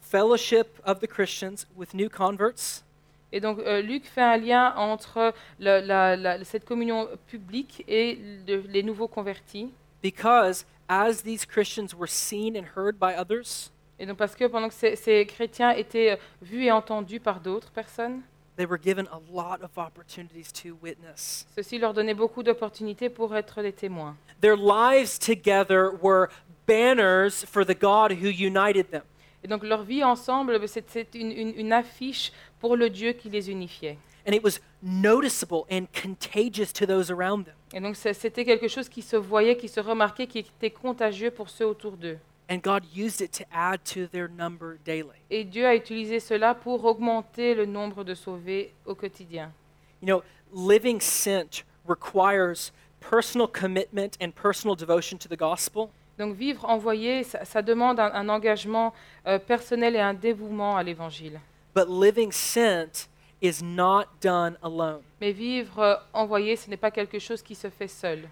fellowship of the Christians with new converts Et donc euh, Luc fait un lien entre le- la- la- cette communion publique et le- les nouveaux convertis. because as these Christians were seen and heard by others, Et donc parce que pendant que ces, ces chrétiens étaient euh, vus et entendus par d'autres personnes, they were given a lot of opportunities to witness. ceci leur donnait beaucoup d'opportunités pour être des témoins. Their lives together were banners for the God who united them. Et donc leur vie ensemble, ben, c'est une, une- une affiche pour le Dieu qui les unifiait. And it was noticeable and contagious to those around them. Et donc c'était quelque chose qui se voyait, qui se remarquait, qui était contagieux pour ceux autour d'eux. And God used it to add to their number daily. Et Dieu a utilisé cela pour augmenter le nombre de sauvés au quotidien. You know, living sent requires personal commitment and personal devotion to the gospel. Donc vivre envoyé, ça, ça demande un, un engagement euh, personnel et un dévouement à l'Évangile. But living sent is not done alone. Mais vivre euh, envoyé, ce n'est pas quelque chose qui se fait seul.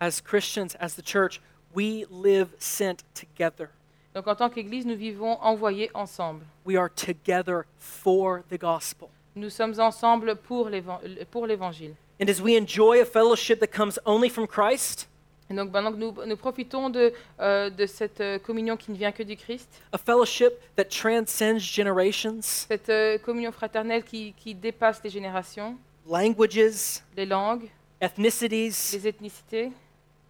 As Christians, as the church, we live sent together. Donc en tant qu'Église, nous vivons envoyés ensemble. We are together for the gospel. Nous sommes ensemble pour l'Évangile. And as we enjoy a fellowship that comes only from Christ, Et donc maintenant que nous, nous profitons de, euh, de cette euh, communion qui ne vient que du Christ, a fellowship that transcends generations, cette euh, communion fraternelle qui, qui dépasse les générations, languages, les langues, ethnicities, les ethnicités,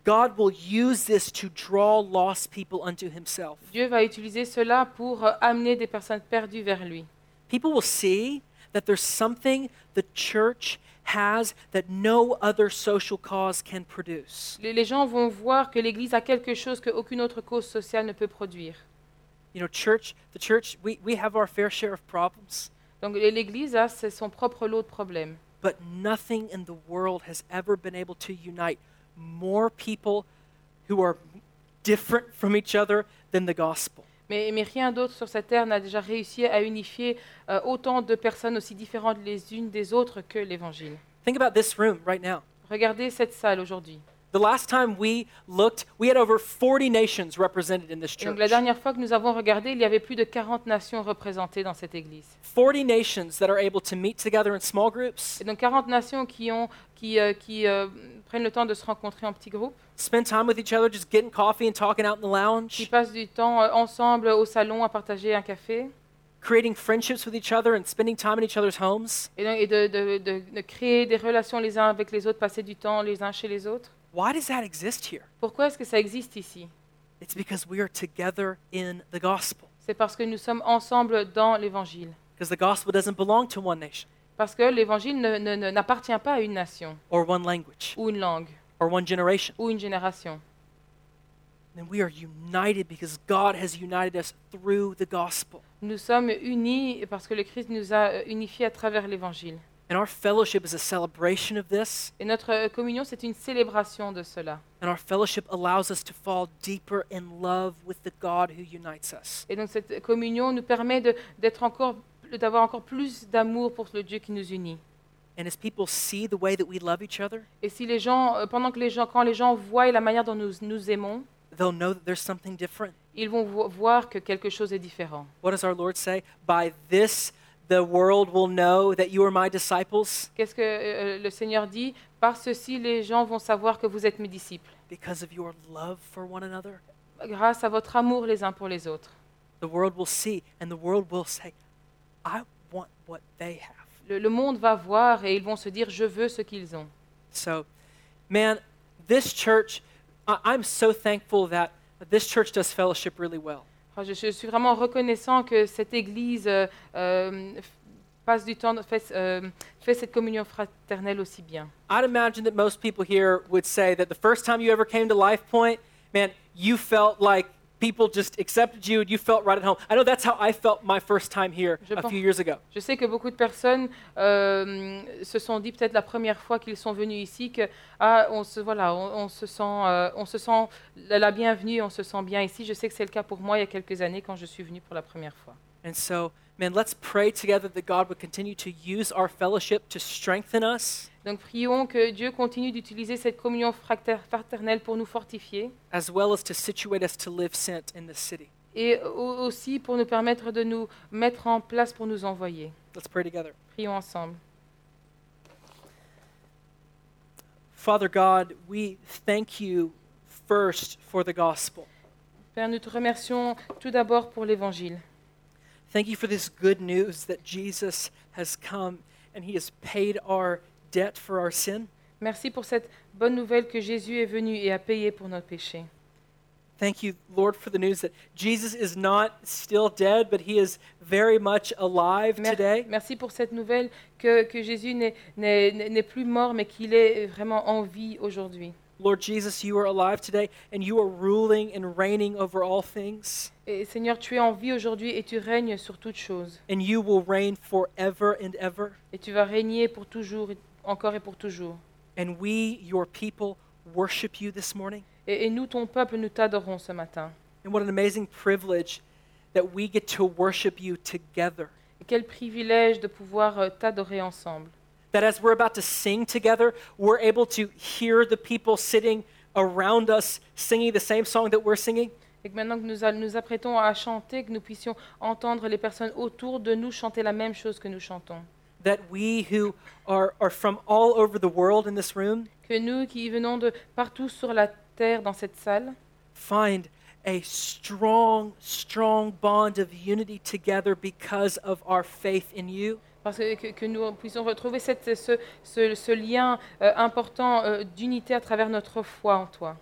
God will use this to draw lost people unto himself. Dieu va utiliser cela pour euh, amener des personnes perdues vers lui. People will see that there's something the church has that no other social cause can produce. Les, les gens vont voir que l'Église a quelque chose qu'aucune autre cause sociale ne peut produire. You know, church, the church, we, we have our fair share of problems, Donc l'Église a c'est son propre lot de problèmes. but nothing in the world has ever been able to unite more people who are different from each other than the gospel. Mais, mais rien d'autre sur cette terre n'a déjà réussi à unifier euh, autant de personnes aussi différentes les unes des autres que l'Évangile. Think about this room right now. Regardez cette salle aujourd'hui. The last time we looked, we had over 40 nations represented in this Et donc church. la dernière fois que nous avons regardé, il y avait plus de 40 nations représentées dans cette église. 40 nations that are able to meet together in small groups, Et donc 40 nations qui, ont, qui, euh, qui euh, prennent le temps de se rencontrer en petits groupes, spend time with each other, just getting coffee and talking out in the qui lounge, passent du temps euh, ensemble au salon à partager un café, creating friendships with each other and spending time in each other's homes. et, donc- et de, de- de- de créer des relations les uns avec les autres, passer du temps les uns chez les autres. Why does that exist here? Pourquoi est-ce que ça existe ici? It's because we are together in the gospel. C'est parce que nous sommes ensemble dans l'Évangile. Because the gospel doesn't belong to one nation Parce que l'Évangile n'appartient pas à une nation, or one language ou une langue, or one generation. ou une génération. And we are united because God has united us through the gospel. Nous sommes unis parce que le Christ nous a euh, unifiés à travers l'Évangile. And our fellowship is a celebration of this. Et notre euh, communion, c'est une célébration de cela. And our fellowship allows us to fall deeper in love with the God who unites us. Et donc cette communion nous permet d'être encore, d'avoir encore plus d'amour pour le Dieu qui nous unit. And as people see the way that we love each other, Et si les gens, euh, pendant que les gens, quand les gens voient la manière dont nous nous aimons, they'll know that there's something different. ils vont vo- voir que quelque chose est différent. What does our Lord say? By this the world will know that you are my disciples? Qu'est-ce que euh, le Seigneur dit? Par ceci, les gens vont savoir que vous êtes mes disciples, because of your love for one another? grâce à votre amour les uns pour les autres. The world will see and the world will say, I want what they have. Le, le monde va voir et ils vont se dire, je veux ce qu'ils ont. So, man, this church, I- I'm so thankful that this church does fellowship really well. Enfin, je, je suis vraiment reconnaissant que cette Église euh, euh, passe du temps, fait, euh, fait cette communion fraternelle aussi bien. I'd imagine that most people here would say that the first time you ever came to Life Point, man, you felt like people just accepted you and you felt right at home. I know that's how I felt my first time here Je a pense- few years ago. Je sais que beaucoup de personnes euh, se sont dit peut-être la première fois qu'ils sont venus ici que ah, on se voilà, on, on se sent, euh, on se sent la la bienvenue, on se sent bien ici. Je sais que c'est le cas pour moi il y a quelques années quand je suis venue pour la première fois. And so, man, let's pray together that God would continue to use our fellowship to strengthen us Donc prions que Dieu continue d'utiliser cette communion frater- fraternelle pour nous fortifier as well as to situate us to live sent in this city. et au- aussi pour nous permettre de nous mettre en place pour nous envoyer. Let's pray together. Prions ensemble. Father God, we thank you first for the gospel. Père, nous te remercions tout d'abord pour l'Évangile. Thank you for this good news that Jesus has come and he has paid our debt for our sin. Merci pour cette bonne nouvelle que Jésus est venu et a payé pour nos péchés. Thank you, Lord, for the news that Jesus is not still dead, but he is very much alive Mer- today. Merci pour cette nouvelle que, que Jésus n'est- n'est n'est plus mort, mais qu'il est vraiment en vie aujourd'hui. Lord Jesus, you are alive today and you are ruling and reigning over all things, Et Seigneur, tu es en vie aujourd'hui et tu règnes sur toutes choses. and you will reign forever and ever. Et tu vas régner pour toujours, et- encore et pour toujours. And we, your people, worship you this morning. Et, et nous, ton peuple, nous t'adorons ce matin. And what an amazing privilege that we get to worship you together. Et quel privilège de pouvoir euh, t'adorer ensemble. That as we're about to sing together, we're able to hear the people sitting around us singing the same song that we're singing. Et que maintenant que nous nous apprêtons à chanter, que nous puissions entendre les personnes autour de nous chanter la même chose que nous chantons. That we who are, are from all over the world in this room Que nous qui venons de partout sur la terre dans cette salle, find a strong, strong bond of unity together because of our faith in you. Parce que, nous puissions retrouver cette- ce, ce- ce lien euh, important euh, d'unité à travers notre foi en toi.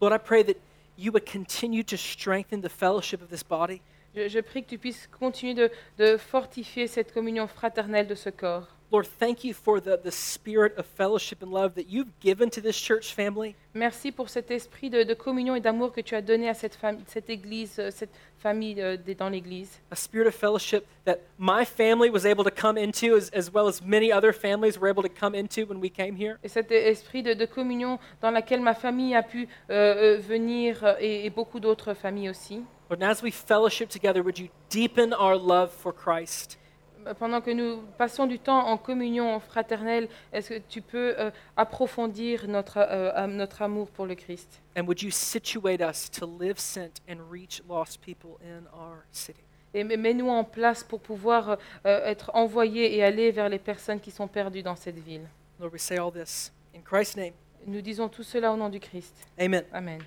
Lord, I pray that you would continue to strengthen the fellowship of this body. Je, je prie que tu puisses continuer de, de fortifier cette communion fraternelle de ce corps. Lord, thank you for the, the spirit of fellowship and love that you've given to this church family. Merci pour cet esprit de, de communion et d'amour que tu as donné à cette, fam- cette église, euh, cette famille euh, des- dans l'église. A spirit of fellowship that my family was able to come into, as, as well as many other families were able to come into when we came here. Et cet esprit de, de communion dans laquelle ma famille a pu euh, euh, venir euh, et, et beaucoup d'autres familles aussi. Lord, and as we fellowship together, would you deepen our love for Christ? Euh, Pendant que nous passons du temps en communion fraternelle, est-ce que tu peux euh, approfondir notre, euh, notre amour pour le Christ? And would you situate us to live sent and reach lost people in our city? Et mets-nous en place pour pouvoir euh, être envoyés et aller vers les personnes qui sont perdues dans cette ville. Lord, we say all this in Christ's name. Nous disons tout cela au nom du Christ. Amen. Amen.